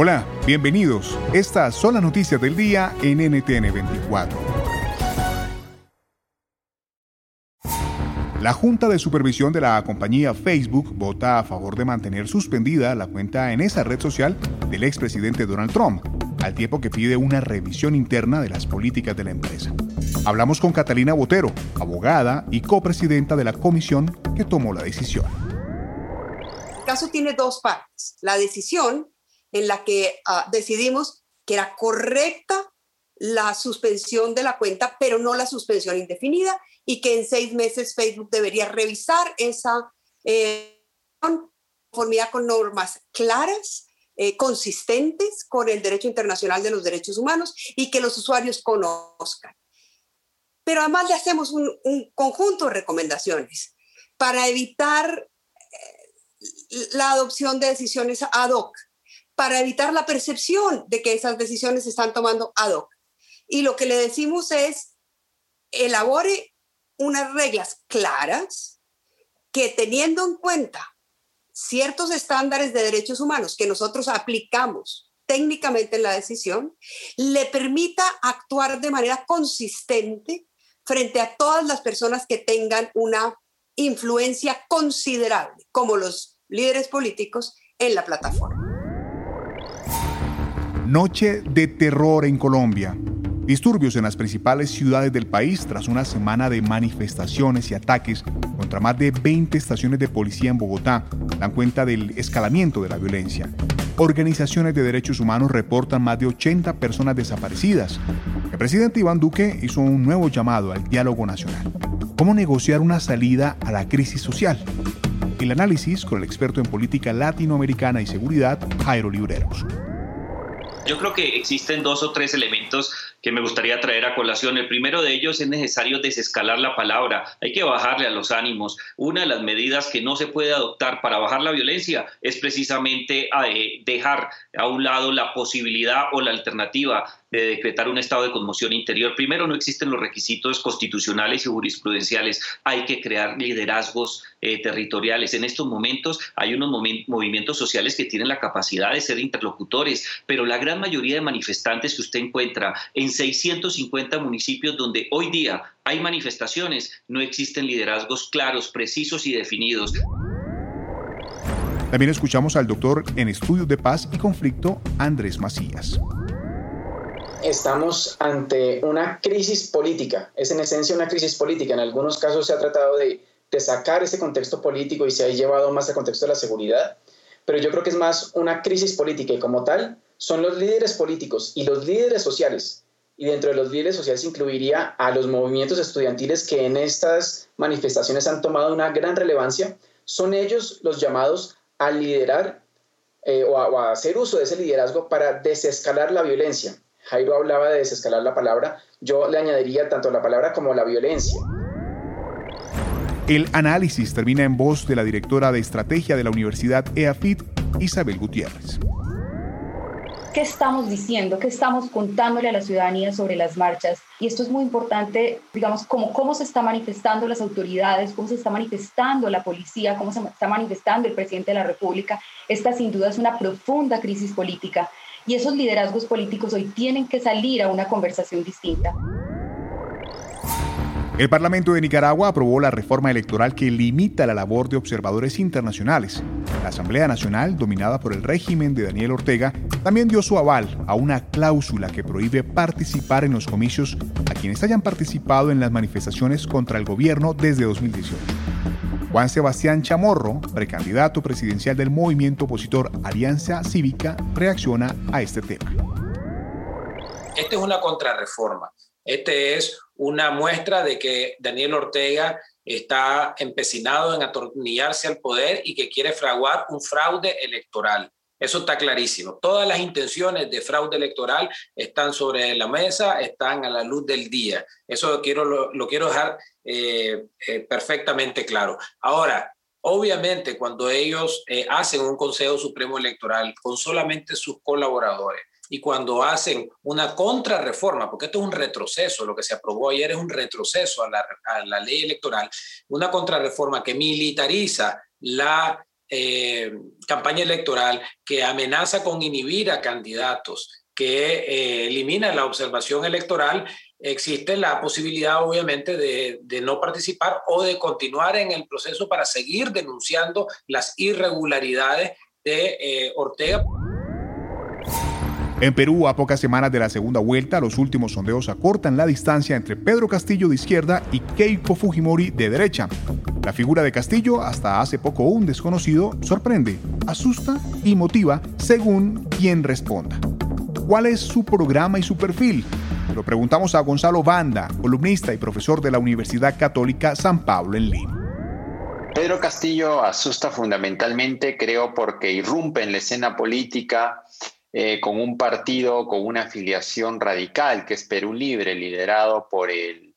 Hola, bienvenidos. Estas son las noticias del día en NTN 24. La Junta de Supervisión de la compañía Facebook vota a favor de mantener suspendida la cuenta en esa red social del expresidente Donald Trump, al tiempo que pide una revisión interna de las políticas de la empresa. Hablamos con Catalina Botero, abogada y copresidenta de la comisión que tomó la decisión. El caso tiene dos partes. La decisión en la que uh, decidimos que era correcta la suspensión de la cuenta, pero no la suspensión indefinida, y que en seis meses Facebook debería revisar esa eh, conformidad con normas claras, eh, consistentes con el derecho internacional de los derechos humanos y que los usuarios conozcan. Pero además le hacemos un, un conjunto de recomendaciones para evitar eh, la adopción de decisiones ad hoc para evitar la percepción de que esas decisiones se están tomando ad hoc. Y lo que le decimos es, elabore unas reglas claras que teniendo en cuenta ciertos estándares de derechos humanos que nosotros aplicamos técnicamente en la decisión, le permita actuar de manera consistente frente a todas las personas que tengan una influencia considerable, como los líderes políticos en la plataforma. Noche de terror en Colombia. Disturbios en las principales ciudades del país tras una semana de manifestaciones y ataques contra más de 20 estaciones de policía en Bogotá dan cuenta del escalamiento de la violencia. Organizaciones de derechos humanos reportan más de 80 personas desaparecidas. El presidente Iván Duque hizo un nuevo llamado al diálogo nacional. ¿Cómo negociar una salida a la crisis social? El análisis con el experto en política latinoamericana y seguridad, Jairo Libreros. Yo creo que existen dos o tres elementos que me gustaría traer a colación. El primero de ellos es necesario desescalar la palabra, hay que bajarle a los ánimos. Una de las medidas que no se puede adoptar para bajar la violencia es precisamente eh, dejar a un lado la posibilidad o la alternativa de decretar un estado de conmoción interior. Primero, no existen los requisitos constitucionales y jurisprudenciales. Hay que crear liderazgos eh, territoriales. En estos momentos hay unos movimientos sociales que tienen la capacidad de ser interlocutores, pero la gran mayoría de manifestantes que usted encuentra en 650 municipios donde hoy día hay manifestaciones, no existen liderazgos claros, precisos y definidos. También escuchamos al doctor en estudios de paz y conflicto, Andrés Macías estamos ante una crisis política, es en esencia una crisis política. En algunos casos se ha tratado de, sacar ese contexto político y se ha llevado más al contexto de la seguridad, pero yo creo que es más una crisis política y como tal son los líderes políticos y los líderes sociales. Y dentro de los líderes sociales incluiría a los movimientos estudiantiles que en estas manifestaciones han tomado una gran relevancia. Son ellos los llamados a liderar eh, o a hacer uso de ese liderazgo para desescalar la violencia, Jairo hablaba de desescalar la palabra, yo le añadiría tanto la palabra como la violencia. El análisis termina en voz de la directora de estrategia de la Universidad EAFIT, Isabel Gutiérrez. ¿Qué estamos diciendo? ¿Qué estamos contándole a la ciudadanía sobre las marchas? Y esto es muy importante, digamos, como cómo se está manifestando las autoridades, cómo se está manifestando la policía, cómo se está manifestando el presidente de la República. Esta sin duda es una profunda crisis política y esos liderazgos políticos hoy tienen que salir a una conversación distinta. El Parlamento de Nicaragua aprobó la reforma electoral que limita la labor de observadores internacionales. La Asamblea Nacional, dominada por el régimen de Daniel Ortega, también dio su aval a una cláusula que prohíbe participar en los comicios a quienes hayan participado en las manifestaciones contra el gobierno desde 2018. Juan Sebastián Chamorro, precandidato presidencial del movimiento opositor Alianza Cívica, reacciona a este tema. Esta es una contrarreforma. Este es una muestra de que Daniel Ortega está empecinado en atornillarse al poder y que quiere fraguar un fraude electoral. Eso está clarísimo. Todas las intenciones de fraude electoral están sobre la mesa, están a la luz del día. Eso quiero, lo, quiero dejar eh, eh, perfectamente claro. Ahora, obviamente, cuando ellos eh, hacen un Consejo Supremo Electoral con solamente sus colaboradores, y cuando hacen una contrarreforma, porque esto es un retroceso, lo que se aprobó ayer es un retroceso a la, ley electoral, una contrarreforma que militariza la eh, campaña electoral, que amenaza con inhibir a candidatos, que eh, elimina la observación electoral, existe la posibilidad obviamente de, no participar o de continuar en el proceso para seguir denunciando las irregularidades de eh, Ortega. En Perú, a pocas semanas de la segunda vuelta, los últimos sondeos acortan la distancia entre Pedro Castillo de izquierda y Keiko Fujimori de derecha. La figura de Castillo, hasta hace poco un desconocido, sorprende, asusta y motiva según quien responda. ¿Cuál es su programa y su perfil? Lo preguntamos a Gonzalo Banda, columnista y profesor de la Universidad Católica San Pablo en Lima. Pedro Castillo asusta fundamentalmente, creo, porque irrumpe en la escena política eh, con un partido con una afiliación radical, que es Perú Libre, liderado por el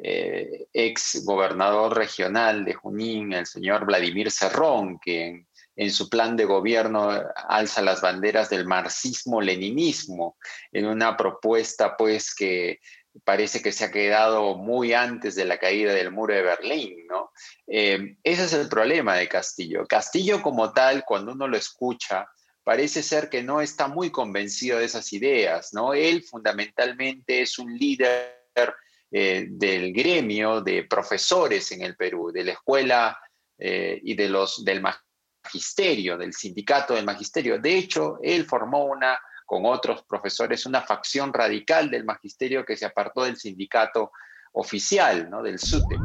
eh, ex gobernador regional de Junín, el señor Vladimir Cerrón, que en, su plan de gobierno alza las banderas del marxismo-leninismo, en una propuesta pues que parece que se ha quedado muy antes de la caída del muro de Berlín, ¿no? Eh, ese es el problema de Castillo. Castillo como tal, cuando uno lo escucha, parece ser que no está muy convencido de esas ideas, ¿no? Él fundamentalmente es un líder eh, del gremio de profesores en el Perú, de la escuela eh, y de los, del magisterio, del sindicato del magisterio. De hecho, él formó una, con otros profesores, una facción radical del magisterio que se apartó del sindicato oficial, ¿no? del SUTE.